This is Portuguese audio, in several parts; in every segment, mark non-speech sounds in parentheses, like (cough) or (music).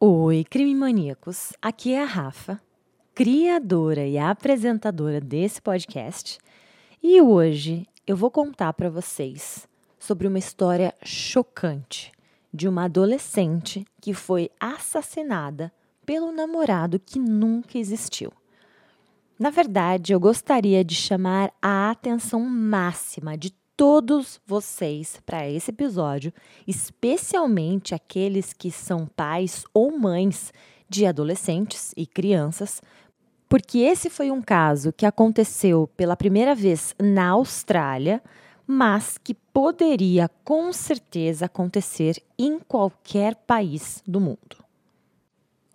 Oi, crime maníacos. Aqui é a Rafa, criadora e apresentadora desse podcast, e hoje eu vou contar para vocês sobre uma história chocante de uma adolescente que foi assassinada pelo namorado que nunca existiu. Na verdade, eu gostaria de chamar a atenção máxima de todos vocês para esse episódio, especialmente aqueles que são pais ou mães de adolescentes e crianças, porque esse foi um caso que aconteceu pela primeira vez na Austrália, mas que poderia com certeza acontecer em qualquer país do mundo.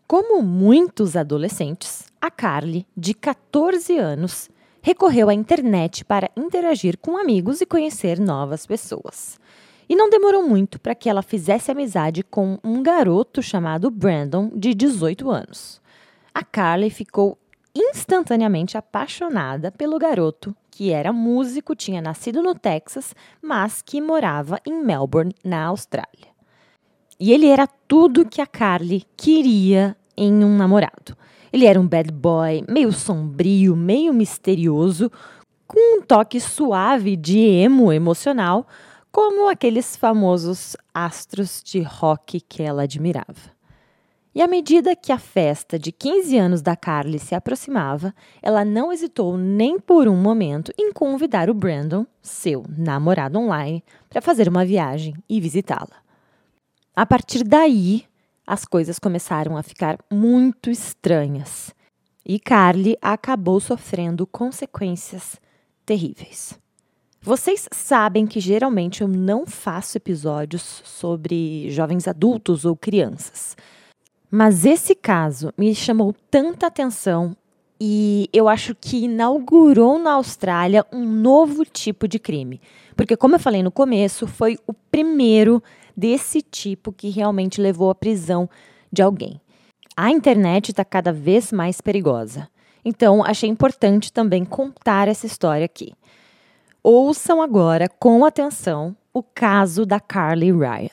Como muitos adolescentes, a Carly, de 14 anos, recorreu à internet para interagir com amigos e conhecer novas pessoas. E não demorou muito para que ela fizesse amizade com um garoto chamado Brandon, de 18 anos. A Carly ficou instantaneamente apaixonada pelo garoto, que era músico, tinha nascido no Texas, mas que morava em Melbourne, na Austrália. E ele era tudo que a Carly queria em um namorado. Ele era um bad boy, meio sombrio, meio misterioso, com um toque suave de emo emocional, como aqueles famosos astros de rock que ela admirava. E à medida que a festa de 15 anos da Carly se aproximava, ela não hesitou nem por um momento em convidar o Brandon, seu namorado online, para fazer uma viagem e visitá-la. A partir daí, as coisas começaram a ficar muito estranhas e Carly acabou sofrendo consequências terríveis. Vocês sabem que geralmente eu não faço episódios sobre jovens adultos ou crianças. Mas esse caso me chamou tanta atenção e eu acho que inaugurou na Austrália um novo tipo de crime. Porque, como eu falei no começo, foi o primeiro desse tipo que realmente levou à prisão de alguém. A internet está cada vez mais perigosa. Então, achei importante também contar essa história aqui. Ouçam agora com atenção o caso da Carly Ryan.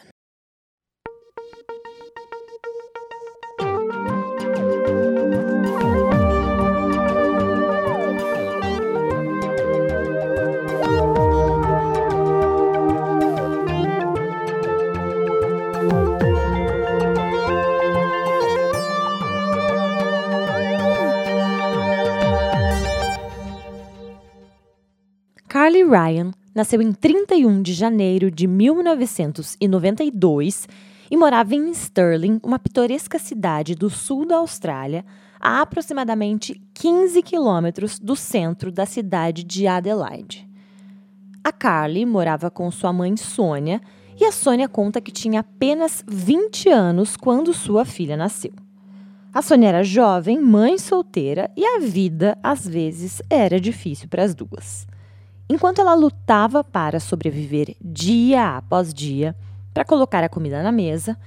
Carly Ryan nasceu em 31 de janeiro de 1992 e morava em Stirling, uma pitoresca cidade do sul da Austrália, a aproximadamente 15 quilômetros do centro da cidade de Adelaide. A Carly morava com sua mãe Sônia e a Sônia conta que tinha apenas 20 anos quando sua filha nasceu. A Sônia era jovem, mãe solteira e a vida, às vezes, era difícil para as duas. Enquanto ela lutava para sobreviver dia após dia, para colocar a comida na mesa,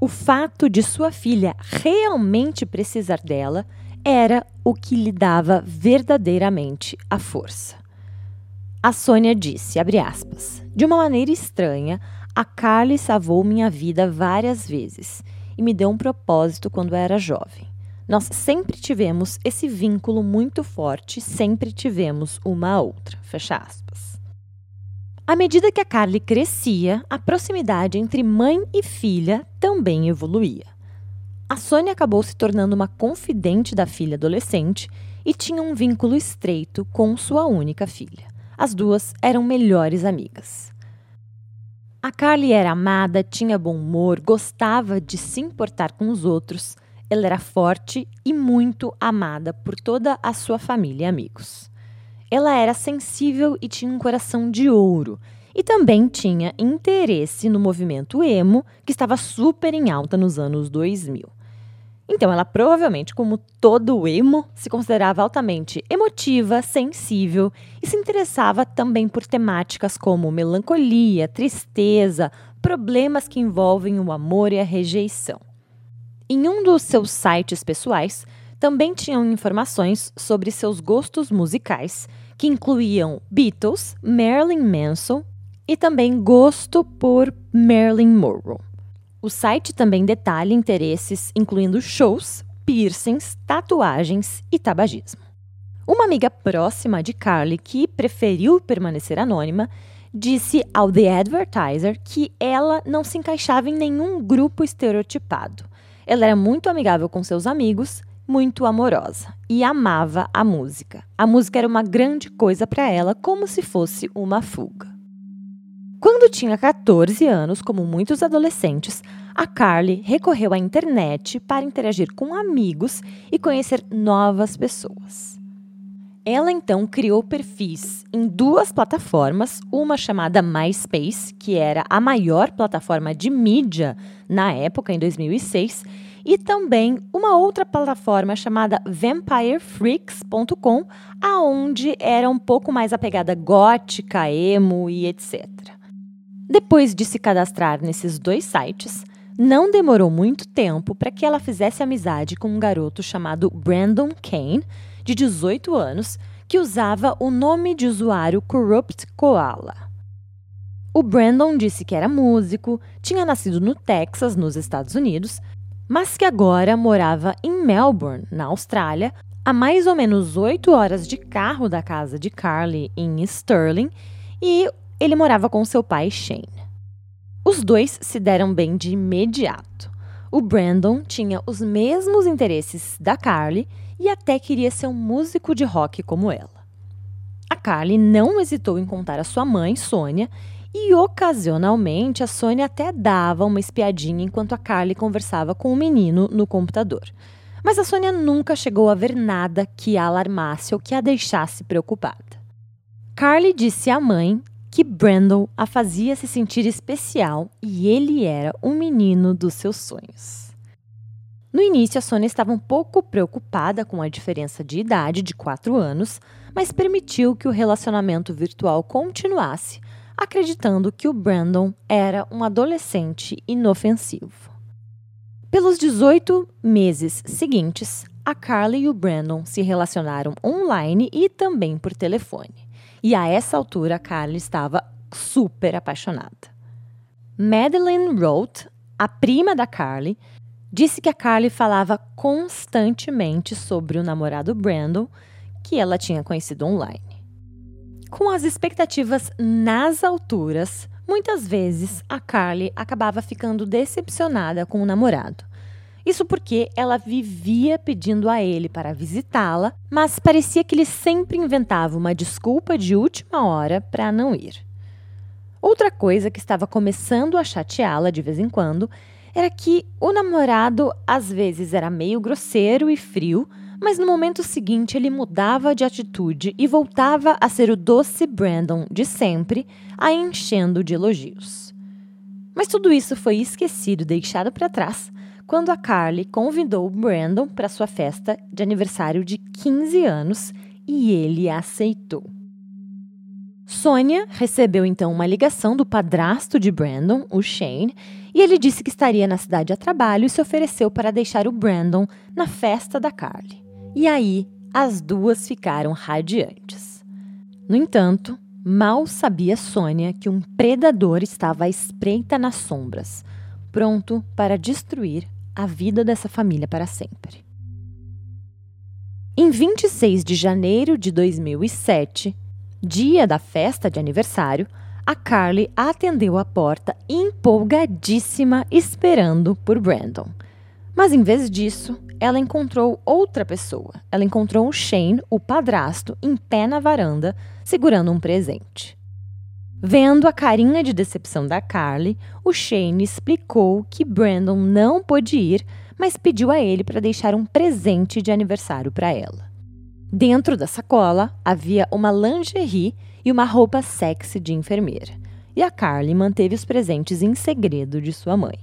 o fato de sua filha realmente precisar dela era o que lhe dava verdadeiramente a força. A Sônia disse, aspas, de uma maneira estranha, a Carly salvou minha vida várias vezes e me deu um propósito quando era jovem. Nós sempre tivemos esse vínculo muito forte, sempre tivemos uma a outra. Fecha aspas. À medida que a Carly crescia, a proximidade entre mãe e filha também evoluía. A Sônia acabou se tornando uma confidente da filha adolescente e tinha um vínculo estreito com sua única filha. As duas eram melhores amigas. A Carly era amada, tinha bom humor, gostava de se importar com os outros ela era forte e muito amada por toda a sua família e amigos. Ela era sensível e tinha um coração de ouro. E também tinha interesse no movimento emo, que estava super em alta nos anos 2000. Então, ela provavelmente, como todo emo, se considerava altamente emotiva, sensível e se interessava também por temáticas como melancolia, tristeza, problemas que envolvem o amor e a rejeição. Em um dos seus sites pessoais, também tinham informações sobre seus gostos musicais, que incluíam Beatles, Marilyn Manson e também gosto por Marilyn Monroe. O site também detalha interesses incluindo shows, piercings, tatuagens e tabagismo. Uma amiga próxima de Carly, que preferiu permanecer anônima, disse ao The Advertiser que ela não se encaixava em nenhum grupo estereotipado. Ela era muito amigável com seus amigos, muito amorosa e amava a música. A música era uma grande coisa para ela, como se fosse uma fuga. Quando tinha 14 anos, como muitos adolescentes, a Carly recorreu à internet para interagir com amigos e conhecer novas pessoas. Ela então criou perfis em duas plataformas, uma chamada MySpace, que era a maior plataforma de mídia na época, em 2006, e também uma outra plataforma chamada VampireFreaks.com, aonde era um pouco mais a gótica, emo e etc. Depois de se cadastrar nesses dois sites, não demorou muito tempo para que ela fizesse amizade com um garoto chamado Brandon Kane, de 18 anos, que usava o nome de usuário Corrupt Koala. O Brandon disse que era músico, tinha nascido no Texas, nos Estados Unidos, mas que agora morava em Melbourne, na Austrália, a mais ou menos oito horas de carro da casa de Carly em Stirling, e ele morava com seu pai Shane. Os dois se deram bem de imediato. O Brandon tinha os mesmos interesses da Carly e até queria ser um músico de rock como ela. A Carly não hesitou em contar a sua mãe, Sônia, e ocasionalmente a Sônia até dava uma espiadinha enquanto a Carly conversava com o menino no computador. Mas a Sônia nunca chegou a ver nada que a alarmasse ou que a deixasse preocupada. Carly disse à mãe que Brandon a fazia se sentir especial e ele era o menino dos seus sonhos. No início, a Sônia estava um pouco preocupada com a diferença de idade de 4 anos, mas permitiu que o relacionamento virtual continuasse, acreditando que o Brandon era um adolescente inofensivo. Pelos 18 meses seguintes, a Carly e o Brandon se relacionaram online e também por telefone. E a essa altura, a Carly estava super apaixonada. Madeline Roth, a prima da Carly, Disse que a Carly falava constantemente sobre o namorado Brandon, que ela tinha conhecido online. Com as expectativas nas alturas, muitas vezes a Carly acabava ficando decepcionada com o namorado. Isso porque ela vivia pedindo a ele para visitá-la, mas parecia que ele sempre inventava uma desculpa de última hora para não ir. Outra coisa que estava começando a chateá-la de vez em quando era que o namorado às vezes era meio grosseiro e frio, mas no momento seguinte ele mudava de atitude e voltava a ser o doce Brandon de sempre, a enchendo de elogios. Mas tudo isso foi esquecido e deixado para trás quando a Carly convidou Brandon para sua festa de aniversário de 15 anos e ele aceitou. Sônia recebeu então uma ligação do padrasto de Brandon, o Shane, e ele disse que estaria na cidade a trabalho e se ofereceu para deixar o Brandon na festa da Carly. E aí, as duas ficaram radiantes. No entanto, mal sabia Sônia que um predador estava à espreita nas sombras, pronto para destruir a vida dessa família para sempre. Em 26 de janeiro de 2007, dia da festa de aniversário, a Carly atendeu a porta empolgadíssima, esperando por Brandon. Mas em vez disso, ela encontrou outra pessoa. Ela encontrou o Shane, o padrasto, em pé na varanda, segurando um presente. Vendo a carinha de decepção da Carly, o Shane explicou que Brandon não pôde ir, mas pediu a ele para deixar um presente de aniversário para ela. Dentro da sacola havia uma lingerie e uma roupa sexy de enfermeira. E a Carly manteve os presentes em segredo de sua mãe.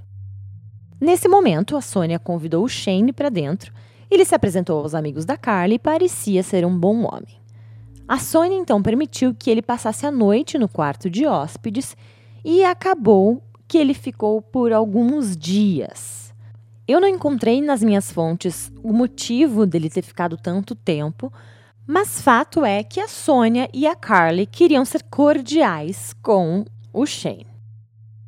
Nesse momento, a Sônia convidou o Shane para dentro. Ele se apresentou aos amigos da Carly e parecia ser um bom homem. A Sônia então permitiu que ele passasse a noite no quarto de hóspedes e acabou que ele ficou por alguns dias. Eu não encontrei nas minhas fontes o motivo dele ter ficado tanto tempo, mas fato é que a Sônia e a Carly queriam ser cordiais com o Shane.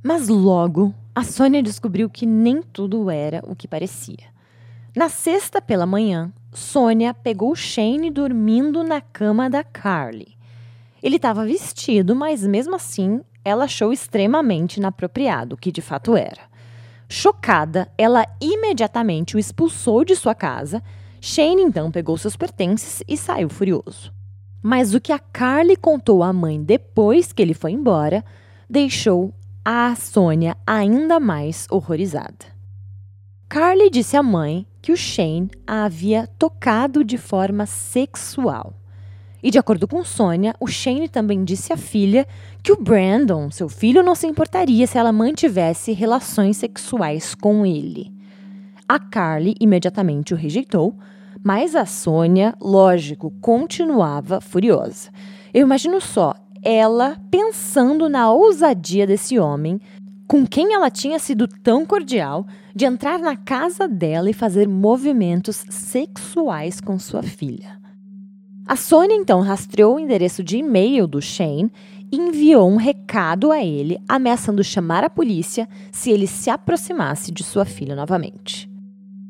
Mas logo a Sônia descobriu que nem tudo era o que parecia. Na sexta pela manhã, Sônia pegou Shane dormindo na cama da Carly. Ele estava vestido, mas mesmo assim ela achou extremamente inapropriado, o que de fato era. Chocada, ela imediatamente o expulsou de sua casa. Shane então pegou seus pertences e saiu furioso. Mas o que a Carly contou à mãe depois que ele foi embora deixou a Sônia ainda mais horrorizada. Carly disse à mãe que o Shane a havia tocado de forma sexual. E de acordo com Sônia, o Shane também disse à filha que o Brandon, seu filho, não se importaria se ela mantivesse relações sexuais com ele. A Carly imediatamente o rejeitou, mas a Sônia, lógico, continuava furiosa. Eu imagino só ela pensando na ousadia desse homem, com quem ela tinha sido tão cordial, de entrar na casa dela e fazer movimentos sexuais com sua filha. A Sônia então rastreou o endereço de e-mail do Shane e enviou um recado a ele, ameaçando chamar a polícia se ele se aproximasse de sua filha novamente.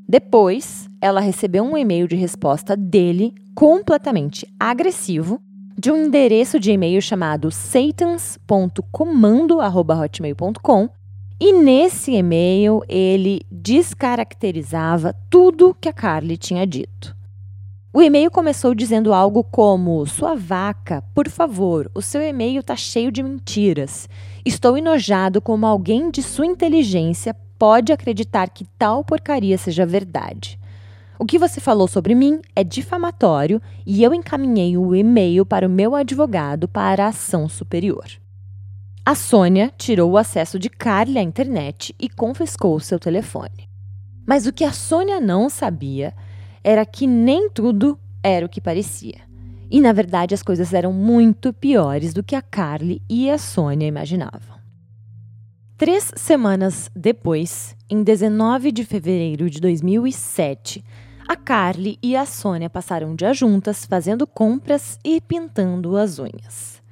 Depois, ela recebeu um e-mail de resposta dele completamente agressivo, de um endereço de e-mail chamado satans.comando@hotmail.com e nesse e-mail ele descaracterizava tudo que a Carly tinha dito. O e-mail começou dizendo algo como: Sua vaca, por favor, o seu e-mail está cheio de mentiras. Estou enojado como alguém de sua inteligência pode acreditar que tal porcaria seja verdade. O que você falou sobre mim é difamatório e eu encaminhei o e-mail para o meu advogado para a ação superior. A Sônia tirou o acesso de Carly à internet e confiscou seu telefone. Mas o que a Sônia não sabia era que nem tudo era o que parecia. E na verdade as coisas eram muito piores do que a Carly e a Sônia imaginavam. Três semanas depois, em 19 de fevereiro de 2007, a Carly e a Sônia passaram um dia juntas fazendo compras e pintando as unhas.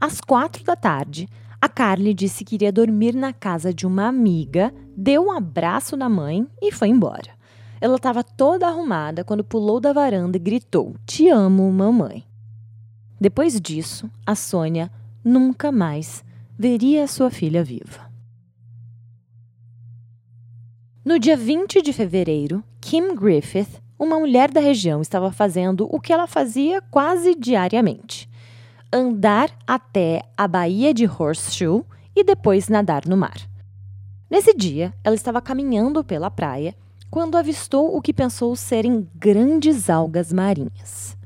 Às quatro da tarde, a Carly disse que iria dormir na casa de uma amiga, deu um abraço na mãe e foi embora. Ela estava toda arrumada quando pulou da varanda e gritou: Te amo, mamãe. Depois disso, a Sônia nunca mais veria sua filha viva. No dia 20 de fevereiro, Kim Griffith, uma mulher da região, estava fazendo o que ela fazia quase diariamente: andar até a Baía de Horseshoe e depois nadar no mar. Nesse dia, ela estava caminhando pela praia quando avistou o que pensou serem grandes algas marinhas.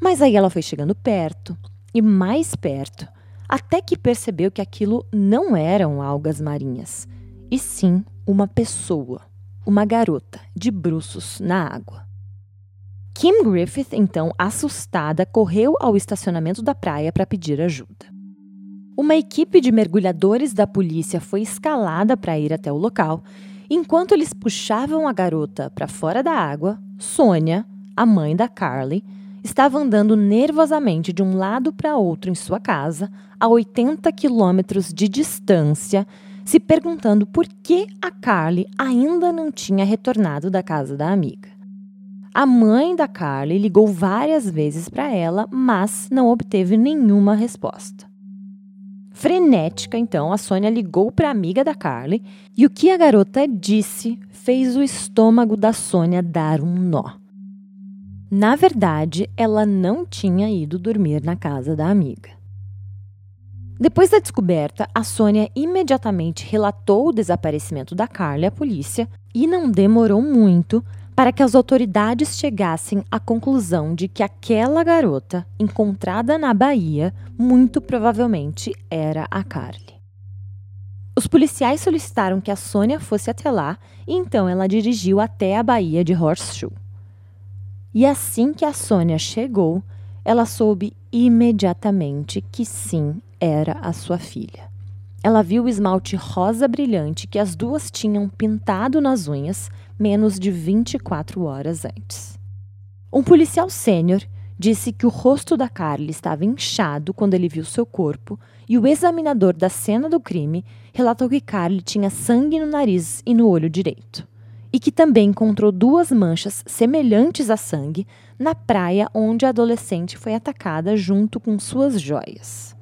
Mas aí ela foi chegando perto e mais perto, até que percebeu que aquilo não eram algas marinhas, e sim uma pessoa, uma garota, de bruços na água. Kim Griffith, então, assustada, correu ao estacionamento da praia para pedir ajuda. Uma equipe de mergulhadores da polícia foi escalada para ir até o local. Enquanto eles puxavam a garota para fora da água, Sônia, a mãe da Carly, estava andando nervosamente de um lado para outro em sua casa, a 80 quilômetros de distância, se perguntando por que a Carly ainda não tinha retornado da casa da amiga. A mãe da Carly ligou várias vezes para ela, mas não obteve nenhuma resposta. Frenética, então, a Sônia ligou para a amiga da Carly e o que a garota disse fez o estômago da Sônia dar um nó. Na verdade, ela não tinha ido dormir na casa da amiga. Depois da descoberta, a Sônia imediatamente relatou o desaparecimento da Carly à polícia e não demorou muito para que as autoridades chegassem à conclusão de que aquela garota, encontrada na Bahia, muito provavelmente era a Carly. Os policiais solicitaram que a Sônia fosse até lá e então ela dirigiu até a Baía de Horseshoe. E assim que a Sônia chegou, ela soube imediatamente que sim, era a sua filha. Ela viu o esmalte rosa brilhante que as duas tinham pintado nas unhas menos de 24 horas antes. Um policial sênior disse que o rosto da Carly estava inchado quando ele viu seu corpo, e o examinador da cena do crime relatou que Carly tinha sangue no nariz e no olho direito, e que também encontrou duas manchas semelhantes a sangue na praia onde a adolescente foi atacada junto com suas joias.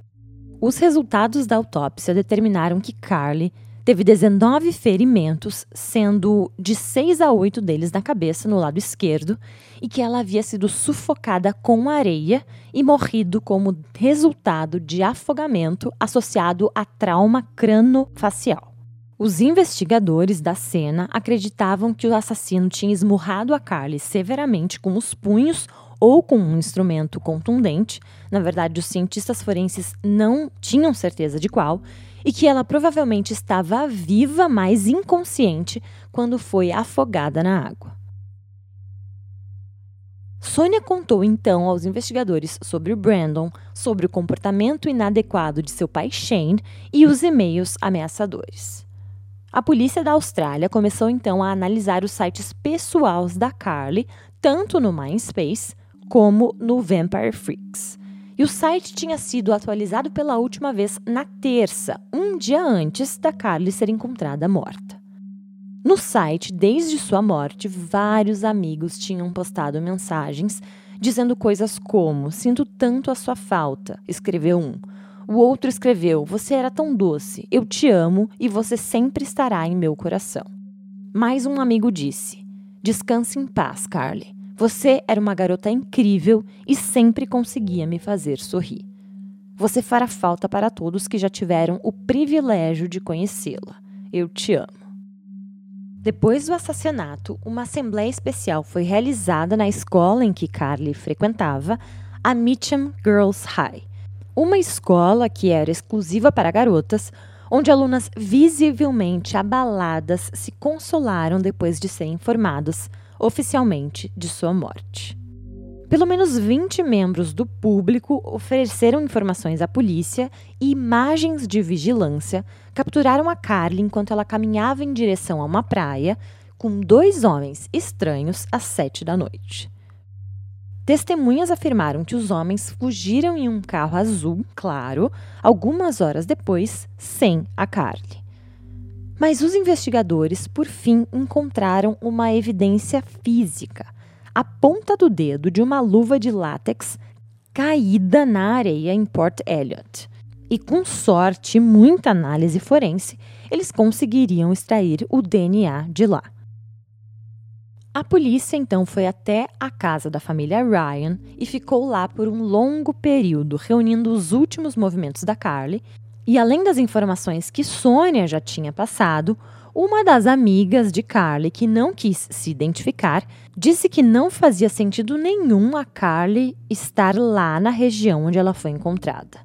Os resultados da autópsia determinaram que Carly Teve 19 ferimentos, sendo de 6 a 8 deles na cabeça, no lado esquerdo, e que ela havia sido sufocada com areia e morrido como resultado de afogamento associado a trauma cranofacial. Os investigadores da cena acreditavam que o assassino tinha esmurrado a Carly severamente com os punhos ou com um instrumento contundente. Na verdade, os cientistas forenses não tinham certeza de qual, e que ela provavelmente estava viva, mas inconsciente, quando foi afogada na água. Sônia contou então aos investigadores sobre o Brandon, sobre o comportamento inadequado de seu pai Shane e os e-mails ameaçadores. A polícia da Austrália começou então a analisar os sites pessoais da Carly, tanto no MySpace como no Vampire Freaks. E o site tinha sido atualizado pela última vez na terça, um dia antes da Carly ser encontrada morta. No site, desde sua morte, vários amigos tinham postado mensagens dizendo coisas como: Sinto tanto a sua falta, escreveu um. O outro escreveu: Você era tão doce, eu te amo e você sempre estará em meu coração. Mais um amigo disse: Descanse em paz, Carly. Você era uma garota incrível e sempre conseguia me fazer sorrir. Você fará falta para todos que já tiveram o privilégio de conhecê-la. Eu te amo. Depois do assassinato, uma assembleia especial foi realizada na escola em que Carly frequentava, a Mitcham Girls High, uma escola que era exclusiva para garotas, onde alunas visivelmente abaladas se consolaram depois de serem informadas oficialmente de sua morte. Pelo menos 20 membros do público ofereceram informações à polícia e imagens de vigilância capturaram a Carly enquanto ela caminhava em direção a uma praia com dois homens estranhos às sete da noite. Testemunhas afirmaram que os homens fugiram em um carro azul claro algumas horas depois, sem a Carly. Mas os investigadores, por fim, encontraram uma evidência física: a ponta do dedo de uma luva de látex caída na areia em Port Elliot. E com sorte e muita análise forense, eles conseguiriam extrair o DNA de lá. A polícia então foi até a casa da família Ryan e ficou lá por um longo período, reunindo os últimos movimentos da Carly e além das informações que Sônia já tinha passado, uma das amigas de Carly, que não quis se identificar, disse que não fazia sentido nenhum a Carly estar lá na região onde ela foi encontrada.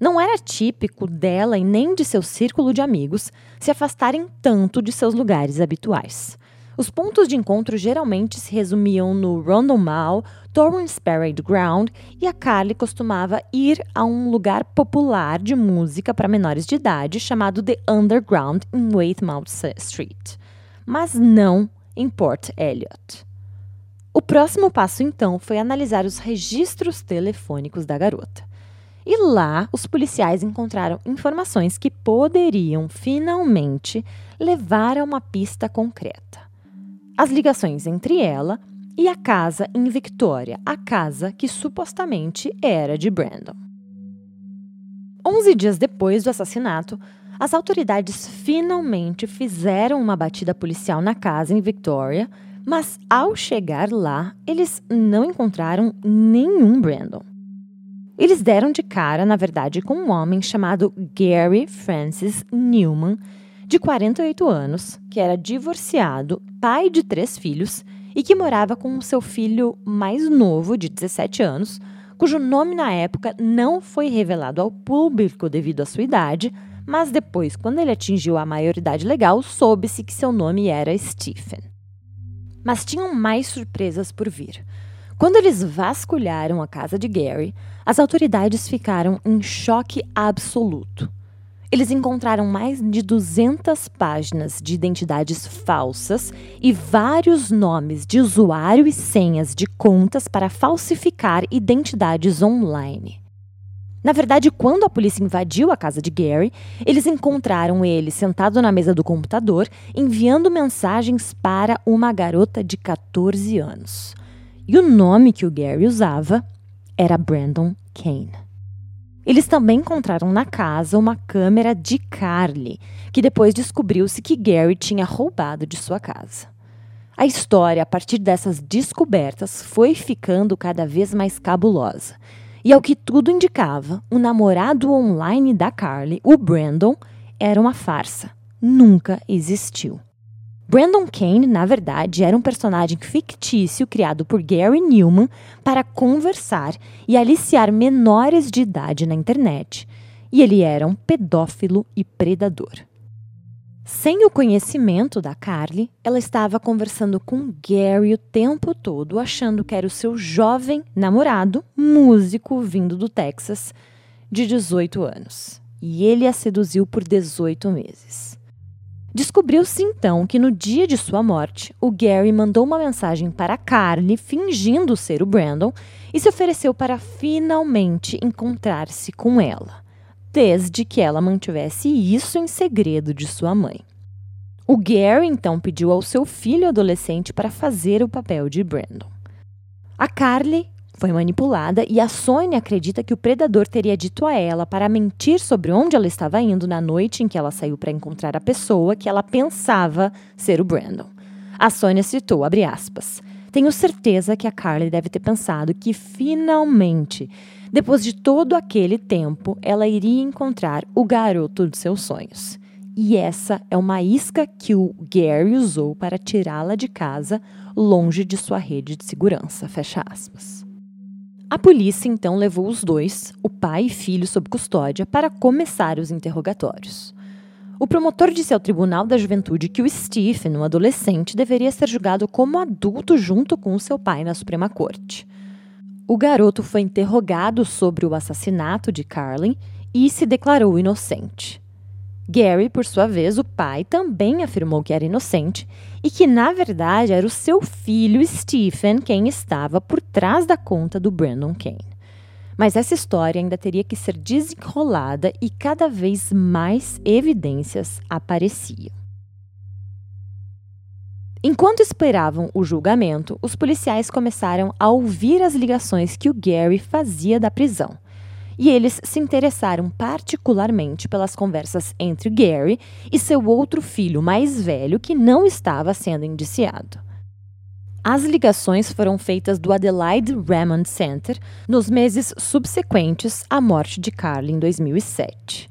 Não era típico dela e nem de seu círculo de amigos se afastarem tanto de seus lugares habituais. Os pontos de encontro geralmente se resumiam no Rondon Mall, Torrance Parade Ground e a Carly costumava ir a um lugar popular de música para menores de idade chamado The Underground em Weymouth Street, mas não em Port Elliot. O próximo passo então foi analisar os registros telefônicos da garota. E lá, os policiais encontraram informações que poderiam finalmente levar a uma pista concreta as ligações entre ela e a casa em Victoria, a casa que supostamente era de Brandon. Onze dias depois do assassinato, as autoridades finalmente fizeram uma batida policial na casa em Victoria, mas ao chegar lá, eles não encontraram nenhum Brandon. Eles deram de cara, na verdade, com um homem chamado Gary Francis Newman, de 48 anos, que era divorciado, pai de três filhos e que morava com seu filho mais novo, de 17 anos, cujo nome na época não foi revelado ao público devido à sua idade, mas depois, quando ele atingiu a maioridade legal, soube-se que seu nome era Stephen. Mas tinham mais surpresas por vir. Quando eles vasculharam a casa de Gary, as autoridades ficaram em choque absoluto. Eles encontraram mais de 200 páginas de identidades falsas e vários nomes de usuário e senhas de contas para falsificar identidades online. Na verdade, quando a polícia invadiu a casa de Gary, eles encontraram ele sentado na mesa do computador, enviando mensagens para uma garota de 14 anos. E o nome que o Gary usava era Brandon Kane. Eles também encontraram na casa uma câmera de Carly, que depois descobriu-se que Gary tinha roubado de sua casa. A história, a partir dessas descobertas, foi ficando cada vez mais cabulosa. E ao que tudo indicava, o namorado online da Carly, o Brandon, era uma farsa. Nunca existiu. Brandon Kane, na verdade, era um personagem fictício criado por Gary Newman para conversar e aliciar menores de idade na internet. E ele era um pedófilo e predador. Sem o conhecimento da Carly, ela estava conversando com Gary o tempo todo, achando que era o seu jovem namorado, músico vindo do Texas, de 18 anos. E ele a seduziu por 18 meses. Descobriu-se então que no dia de sua morte, o Gary mandou uma mensagem para Carly, fingindo ser o Brandon, e se ofereceu para finalmente encontrar-se com ela desde que ela mantivesse isso em segredo de sua mãe. O Gary então pediu ao seu filho adolescente para fazer o papel de Brandon. A Carly foi manipulada e a Sônia acredita que o predador teria dito a ela para mentir sobre onde ela estava indo na noite em que ela saiu para encontrar a pessoa que ela pensava ser o Brandon. A Sônia citou, abre aspas, tenho certeza que a Carly deve ter pensado que finalmente depois de todo aquele tempo, ela iria encontrar o garoto de seus sonhos. E essa é uma isca que o Gary usou para tirá-la de casa, longe de sua rede de segurança. Fecha aspas. A polícia então levou os dois, o pai e filho, sob custódia para começar os interrogatórios. O promotor disse ao Tribunal da Juventude que o Stephen, um adolescente, deveria ser julgado como adulto junto com seu pai na Suprema Corte. O garoto foi interrogado sobre o assassinato de Carlin e se declarou inocente. Gary, por sua vez, o pai, também afirmou que era inocente e que, na verdade, era o seu filho Stephen quem estava por trás da conta do Brandon Kane. Mas essa história ainda teria que ser desenrolada e cada vez mais evidências apareciam. Enquanto esperavam o julgamento, os policiais começaram a ouvir as ligações que o Gary fazia da prisão. E eles se interessaram particularmente pelas conversas entre Gary e seu outro filho mais velho que não estava sendo indiciado. As ligações foram feitas do Adelaide Raymond Center nos meses subsequentes à morte de Carly em 2007.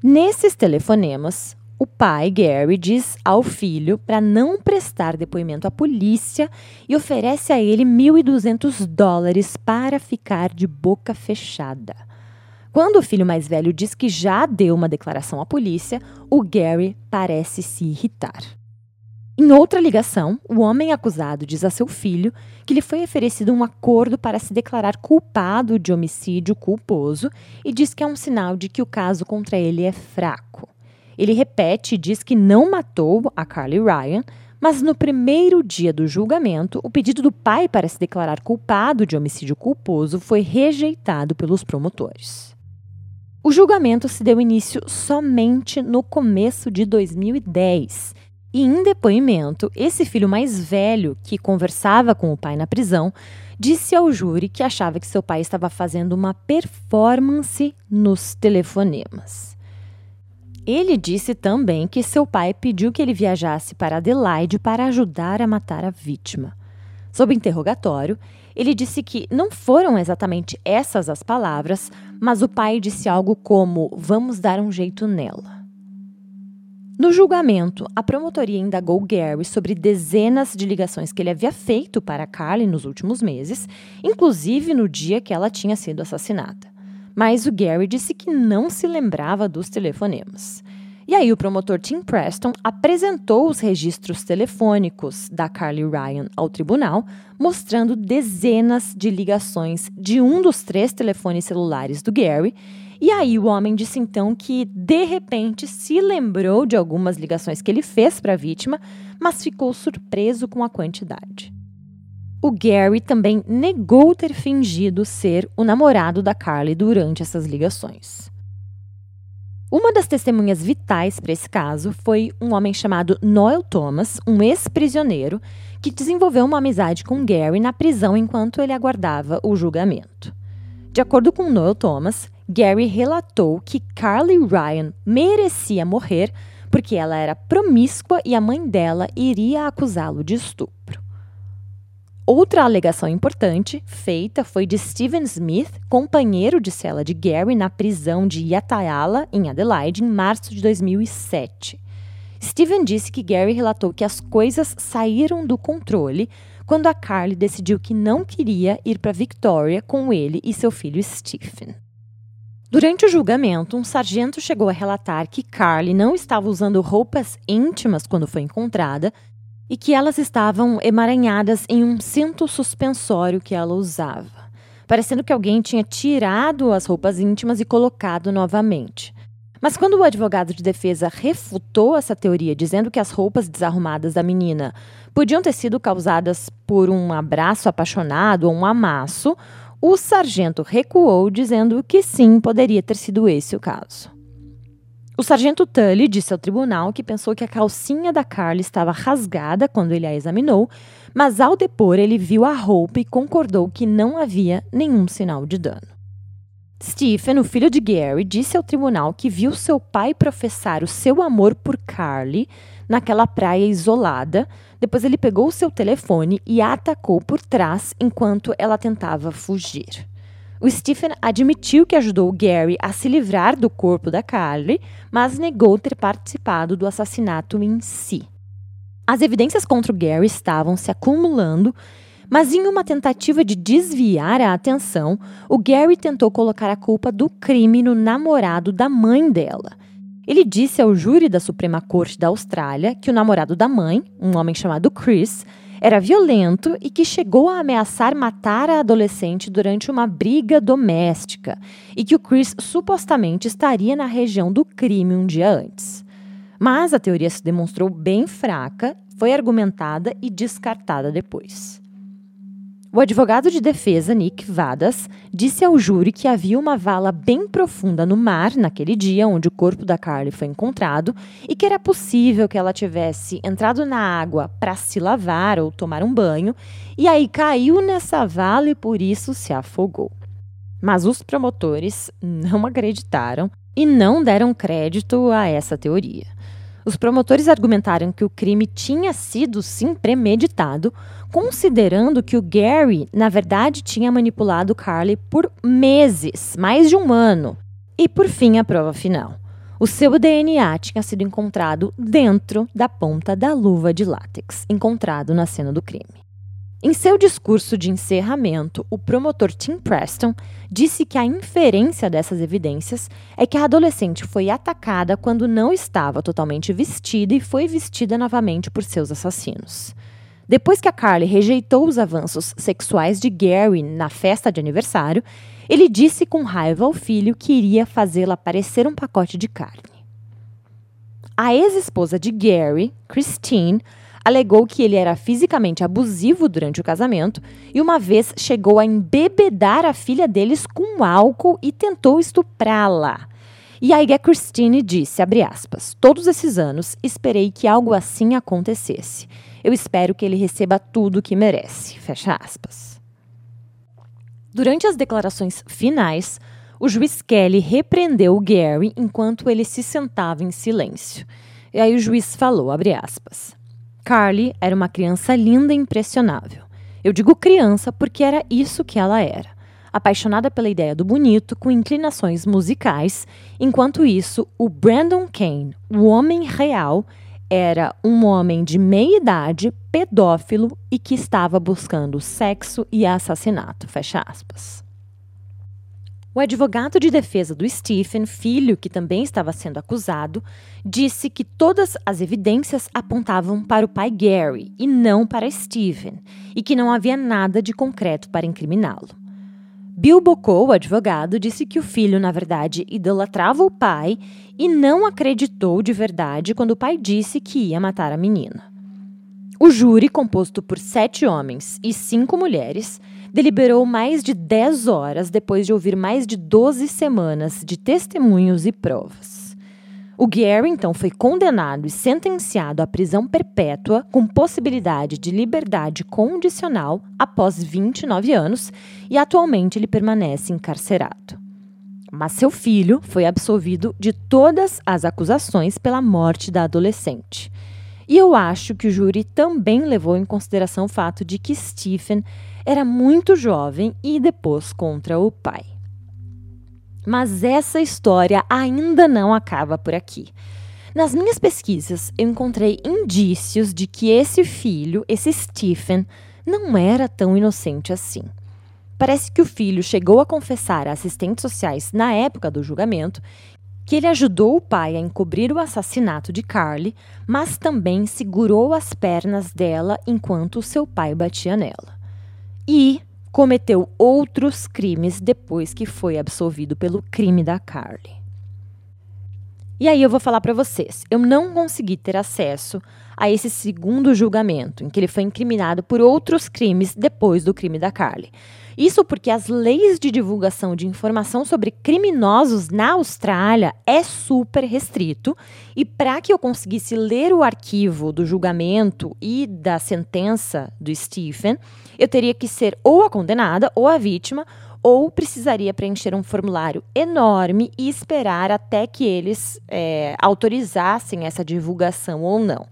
Nesses telefonemas, o pai, Gary, diz ao filho para não prestar depoimento à polícia e oferece a ele 1.200 dólares para ficar de boca fechada. Quando o filho mais velho diz que já deu uma declaração à polícia, o Gary parece se irritar. Em outra ligação, o homem acusado diz a seu filho que lhe foi oferecido um acordo para se declarar culpado de homicídio culposo e diz que é um sinal de que o caso contra ele é fraco. Ele repete e diz que não matou a Carly Ryan, mas no primeiro dia do julgamento, o pedido do pai para se declarar culpado de homicídio culposo foi rejeitado pelos promotores. O julgamento se deu início somente no começo de 2010. E em depoimento, esse filho mais velho, que conversava com o pai na prisão, disse ao júri que achava que seu pai estava fazendo uma performance nos telefonemas. Ele disse também que seu pai pediu que ele viajasse para Adelaide para ajudar a matar a vítima. Sob interrogatório, ele disse que não foram exatamente essas as palavras, mas o pai disse algo como: Vamos dar um jeito nela. No julgamento, a promotoria indagou Gary sobre dezenas de ligações que ele havia feito para Carly nos últimos meses, inclusive no dia que ela tinha sido assassinada mas o Gary disse que não se lembrava dos telefonemas. E aí o promotor Tim Preston apresentou os registros telefônicos da Carly Ryan ao tribunal, mostrando dezenas de ligações de um dos três telefones celulares do Gary, E aí o homem disse então que de repente se lembrou de algumas ligações que ele fez para a vítima, mas ficou surpreso com a quantidade. O Gary também negou ter fingido ser o namorado da Carly durante essas ligações. Uma das testemunhas vitais para esse caso foi um homem chamado Noel Thomas, um ex-prisioneiro, que desenvolveu uma amizade com Gary na prisão enquanto ele aguardava o julgamento. De acordo com Noel Thomas, Gary relatou que Carly Ryan merecia morrer porque ela era promíscua e a mãe dela iria acusá-lo de estupro. Outra alegação importante feita foi de Steven Smith, companheiro de cela de Gary na prisão de Yatayala, em Adelaide, em março de 2007. Steven disse que Gary relatou que as coisas saíram do controle quando a Carly decidiu que não queria ir para Victoria com ele e seu filho Stephen. Durante o julgamento, um sargento chegou a relatar que Carly não estava usando roupas íntimas quando foi encontrada e que elas estavam emaranhadas em um cinto suspensório que ela usava, parecendo que alguém tinha tirado as roupas íntimas e colocado novamente. Mas quando o advogado de defesa refutou essa teoria, dizendo que as roupas desarrumadas da menina podiam ter sido causadas por um abraço apaixonado ou um amasso, o sargento recuou, dizendo que sim, poderia ter sido esse o caso. O sargento Tully disse ao tribunal que pensou que a calcinha da Carly estava rasgada quando ele a examinou, mas ao depor ele viu a roupa e concordou que não havia nenhum sinal de dano. Stephen, o filho de Gary, disse ao tribunal que viu seu pai professar o seu amor por Carly naquela praia isolada. Depois ele pegou seu telefone e a atacou por trás enquanto ela tentava fugir. O Stephen admitiu que ajudou Gary a se livrar do corpo da Carly, mas negou ter participado do assassinato em si. As evidências contra o Gary estavam se acumulando, mas em uma tentativa de desviar a atenção, o Gary tentou colocar a culpa do crime no namorado da mãe dela. Ele disse ao júri da Suprema Corte da Austrália que o namorado da mãe, um homem chamado Chris, era violento e que chegou a ameaçar matar a adolescente durante uma briga doméstica e que o Chris supostamente estaria na região do crime um dia antes. Mas a teoria se demonstrou bem fraca, foi argumentada e descartada depois. O advogado de defesa, Nick Vadas, disse ao júri que havia uma vala bem profunda no mar naquele dia onde o corpo da Carly foi encontrado e que era possível que ela tivesse entrado na água para se lavar ou tomar um banho e aí caiu nessa vala e por isso se afogou. Mas os promotores não acreditaram e não deram crédito a essa teoria. Os promotores argumentaram que o crime tinha sido sim premeditado, considerando que o Gary, na verdade, tinha manipulado Carly por meses, mais de um ano. E por fim, a prova final. O seu DNA tinha sido encontrado dentro da ponta da luva de látex, encontrado na cena do crime. Em seu discurso de encerramento, o promotor Tim Preston disse que a inferência dessas evidências é que a adolescente foi atacada quando não estava totalmente vestida e foi vestida novamente por seus assassinos. Depois que a Carly rejeitou os avanços sexuais de Gary na festa de aniversário, ele disse com raiva ao filho que iria fazê-la parecer um pacote de carne. A ex-esposa de Gary, Christine, alegou que ele era fisicamente abusivo durante o casamento e uma vez chegou a embebedar a filha deles com álcool e tentou estuprá-la. E aí a Christine disse, aspas, todos esses anos esperei que algo assim acontecesse. Eu espero que ele receba tudo o que merece, fecha aspas. Durante as declarações finais, o juiz Kelly repreendeu Gary enquanto ele se sentava em silêncio. E aí o juiz falou, aspas, Carly era uma criança linda e impressionável. Eu digo criança porque era isso que ela era. Apaixonada pela ideia do bonito, com inclinações musicais, enquanto isso, o Brandon Kane, o homem real, era um homem de meia idade, pedófilo e que estava buscando sexo e assassinato. Fecha aspas. O advogado de defesa do Stephen, filho que também estava sendo acusado, disse que todas as evidências apontavam para o pai Gary e não para Stephen, e que não havia nada de concreto para incriminá-lo. Bill Bocou, o advogado, disse que o filho, na verdade, idolatrava o pai e não acreditou de verdade quando o pai disse que ia matar a menina. O júri, composto por sete homens e cinco mulheres, deliberou mais de dez horas depois de ouvir mais de doze semanas de testemunhos e provas. O Gary, então, foi condenado e sentenciado à prisão perpétua com possibilidade de liberdade condicional após 29 anos e atualmente ele permanece encarcerado. Mas seu filho foi absolvido de todas as acusações pela morte da adolescente. E eu acho que o júri também levou em consideração o fato de que Stephen era muito jovem e depois contra o pai. Mas essa história ainda não acaba por aqui. Nas minhas pesquisas, eu encontrei indícios de que esse filho, esse Stephen, não era tão inocente assim. Parece que o filho chegou a confessar a assistentes sociais na época do julgamento que ele ajudou o pai a encobrir o assassinato de Carly, mas também segurou as pernas dela enquanto seu pai batia nela. E cometeu outros crimes depois que foi absolvido pelo crime da Carly. E aí eu vou falar para vocês, eu não consegui ter acesso a esse segundo julgamento, em que ele foi incriminado por outros crimes depois do crime da Carly. Isso porque as leis de divulgação de informação sobre criminosos na Austrália é super restrito e para que eu conseguisse ler o arquivo do julgamento e da sentença do Stephen, eu teria que ser ou a condenada ou a vítima ou precisaria preencher um formulário enorme e esperar até que eles é, autorizassem essa divulgação ou não.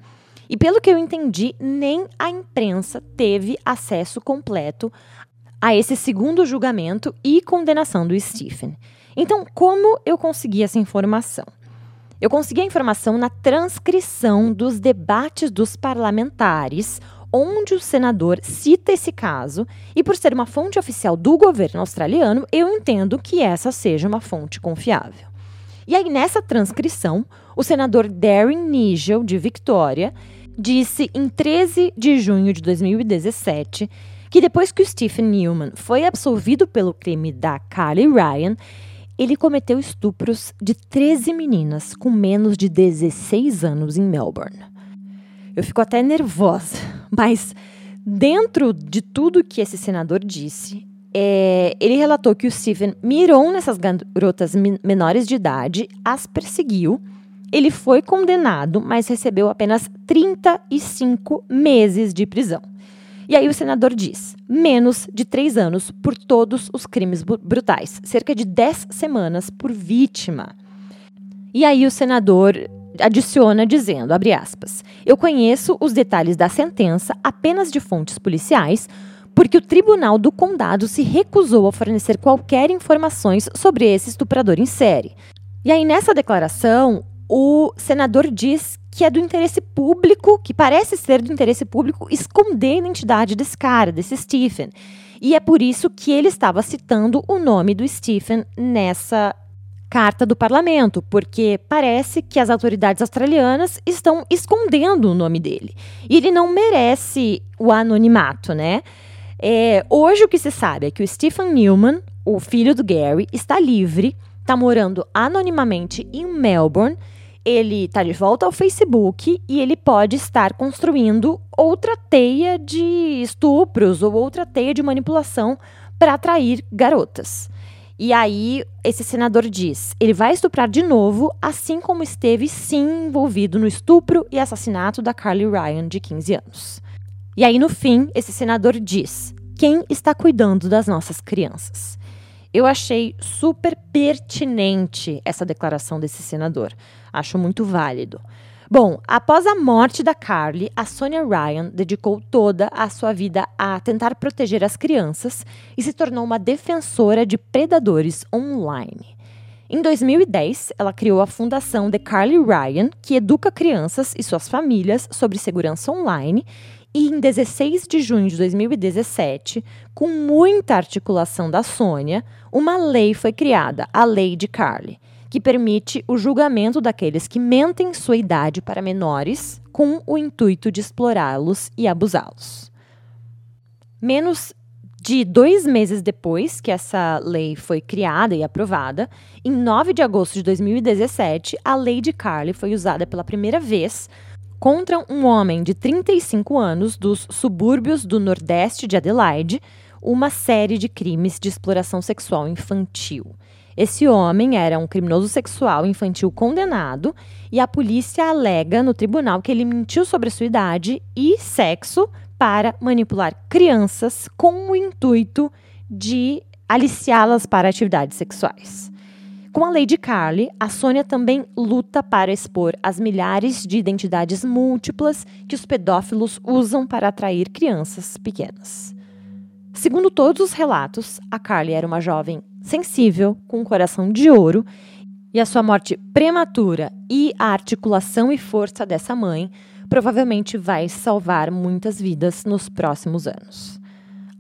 E pelo que eu entendi, nem a imprensa teve acesso completo a esse segundo julgamento e condenação do Stephen. Então, como eu consegui essa informação? Eu consegui a informação na transcrição dos debates dos parlamentares, onde o senador cita esse caso, e por ser uma fonte oficial do governo australiano, eu entendo que essa seja uma fonte confiável. E aí, nessa transcrição, o senador Darren Nigel, de Victoria, disse em 13 de junho de 2017 que depois que o Stephen Newman foi absolvido pelo crime da Carly Ryan, ele cometeu estupros de 13 meninas com menos de 16 anos em Melbourne. Eu fico até nervosa, (laughs) mas dentro de tudo que esse senador disse, é, ele relatou que o Stephen mirou nessas garotas menores de idade, as perseguiu. Ele foi condenado, mas recebeu apenas 35 meses de prisão. E aí o senador diz: menos de três anos por todos os crimes brutais, cerca de dez semanas por vítima. E aí o senador adiciona dizendo, abre aspas, eu conheço os detalhes da sentença apenas de fontes policiais, porque o tribunal do condado se recusou a fornecer qualquer informações sobre esse estuprador em série. E aí nessa declaração, o senador diz que é do interesse público, que parece ser do interesse público, esconder a identidade desse cara, desse Stephen. E é por isso que ele estava citando o nome do Stephen nessa carta do parlamento, porque parece que as autoridades australianas estão escondendo o nome dele. E ele não merece o anonimato, né? É, hoje o que se sabe é que o Stephen Newman, o filho do Gary, está livre, está morando anonimamente em Melbourne ele está de volta ao Facebook e ele pode estar construindo outra teia de estupros ou outra teia de manipulação para atrair garotas. E aí, esse senador diz: ele vai estuprar de novo, assim como esteve sim envolvido no estupro e assassinato da Carly Ryan, de 15 anos. E aí, no fim, esse senador diz: quem está cuidando das nossas crianças? Eu achei super pertinente essa declaração desse senador. Acho muito válido. Bom, após a morte da Carly, a Sonia Ryan dedicou toda a sua vida a tentar proteger as crianças e se tornou uma defensora de predadores online. Em 2010, ela criou a fundação The Carly Ryan, que educa crianças e suas famílias sobre segurança online e em 16 de junho de 2017, com muita articulação da Sônia, uma lei foi criada, a Lei de Carly, que permite o julgamento daqueles que mentem sua idade para menores com o intuito de explorá-los e abusá-los. Menos de dois meses depois que essa lei foi criada e aprovada, em 9 de agosto de 2017, a lei de Carly foi usada pela primeira vez contra um homem de 35 anos dos subúrbios do nordeste de Adelaide, uma série de crimes de exploração sexual infantil. Esse homem era um criminoso sexual infantil condenado e a polícia alega no tribunal que ele mentiu sobre sua idade e sexo para manipular crianças com o intuito de aliciá-las para atividades sexuais. Com a lei de Carly, a Sônia também luta para expor as milhares de identidades múltiplas que os pedófilos usam para atrair crianças pequenas. Segundo todos os relatos, a Carly era uma jovem sensível, com um coração de ouro, e a sua morte prematura e a articulação e força dessa mãe provavelmente vai salvar muitas vidas nos próximos anos.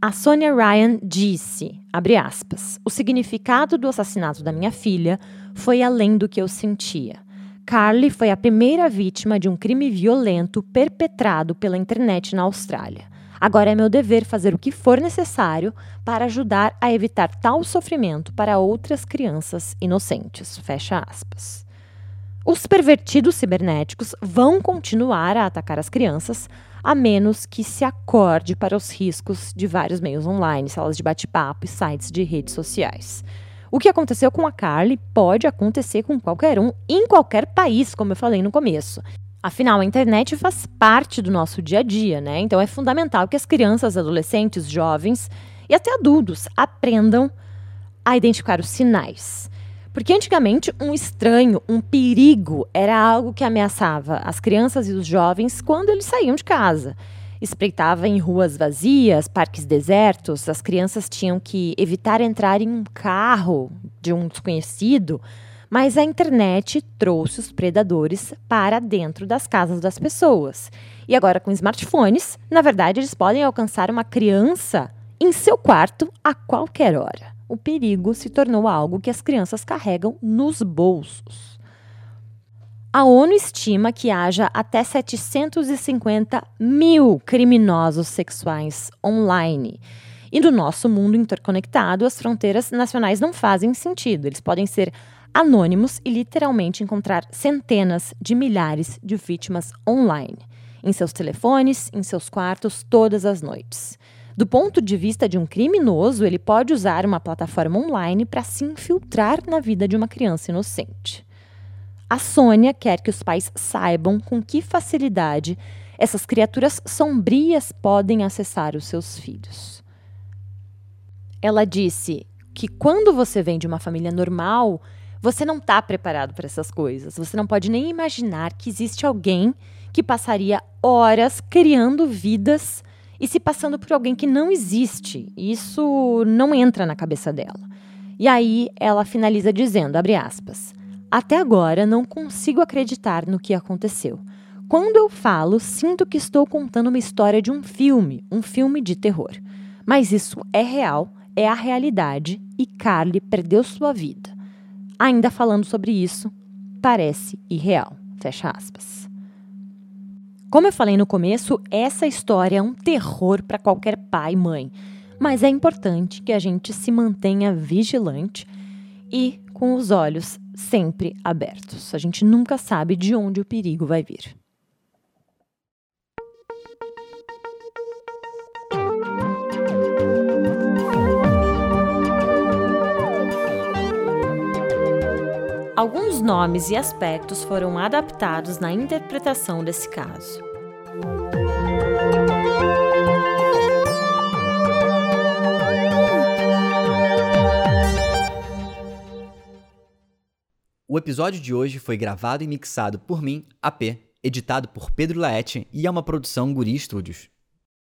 A Sonia Ryan disse, aspas, o significado do assassinato da minha filha foi além do que eu sentia. Carly foi a primeira vítima de um crime violento perpetrado pela internet na Austrália. Agora é meu dever fazer o que for necessário para ajudar a evitar tal sofrimento para outras crianças inocentes. Fecha aspas. Os pervertidos cibernéticos vão continuar a atacar as crianças, a menos que se acorde para os riscos de vários meios online, salas de bate-papo e sites de redes sociais. O que aconteceu com a Carly pode acontecer com qualquer um em qualquer país, como eu falei no começo. Afinal, a internet faz parte do nosso dia a dia, né? Então é fundamental que as crianças, adolescentes, jovens e até adultos aprendam a identificar os sinais. Porque antigamente um estranho, um perigo, era algo que ameaçava as crianças e os jovens quando eles saíam de casa. Espreitava em ruas vazias, parques desertos, as crianças tinham que evitar entrar em um carro de um desconhecido, mas a internet trouxe os predadores para dentro das casas das pessoas. E agora, com smartphones, na verdade, eles podem alcançar uma criança em seu quarto a qualquer hora o perigo se tornou algo que as crianças carregam nos bolsos. A ONU estima que haja até 750 mil criminosos sexuais online. E no nosso mundo interconectado, as fronteiras nacionais não fazem sentido. Eles podem ser anônimos e literalmente encontrar centenas de milhares de vítimas online, em seus telefones, em seus quartos, todas as noites. Do ponto de vista de um criminoso, ele pode usar uma plataforma online para se infiltrar na vida de uma criança inocente. A Sônia quer que os pais saibam com que facilidade essas criaturas sombrias podem acessar os seus filhos. Ela disse que quando você vem de uma família normal, você não está preparado para essas coisas. Você não pode nem imaginar que existe alguém que passaria horas criando vidas e se passando por alguém que não existe. Isso não entra na cabeça dela. E aí ela finaliza dizendo, abre aspas, até agora não consigo acreditar no que aconteceu. Quando eu falo, sinto que estou contando uma história de um filme, um filme de terror. Mas isso é real, é a realidade e Carly perdeu sua vida. Ainda falando sobre isso, parece irreal. Fecha aspas. Como eu falei no começo, essa história é um terror para qualquer pai e mãe, mas é importante que a gente se mantenha vigilante e com os olhos sempre abertos. A gente nunca sabe de onde o perigo vai vir. Alguns nomes e aspectos foram adaptados na interpretação desse caso. O episódio de hoje foi gravado e mixado por mim, AP, editado por Pedro Laete e é uma produção Guri Studios.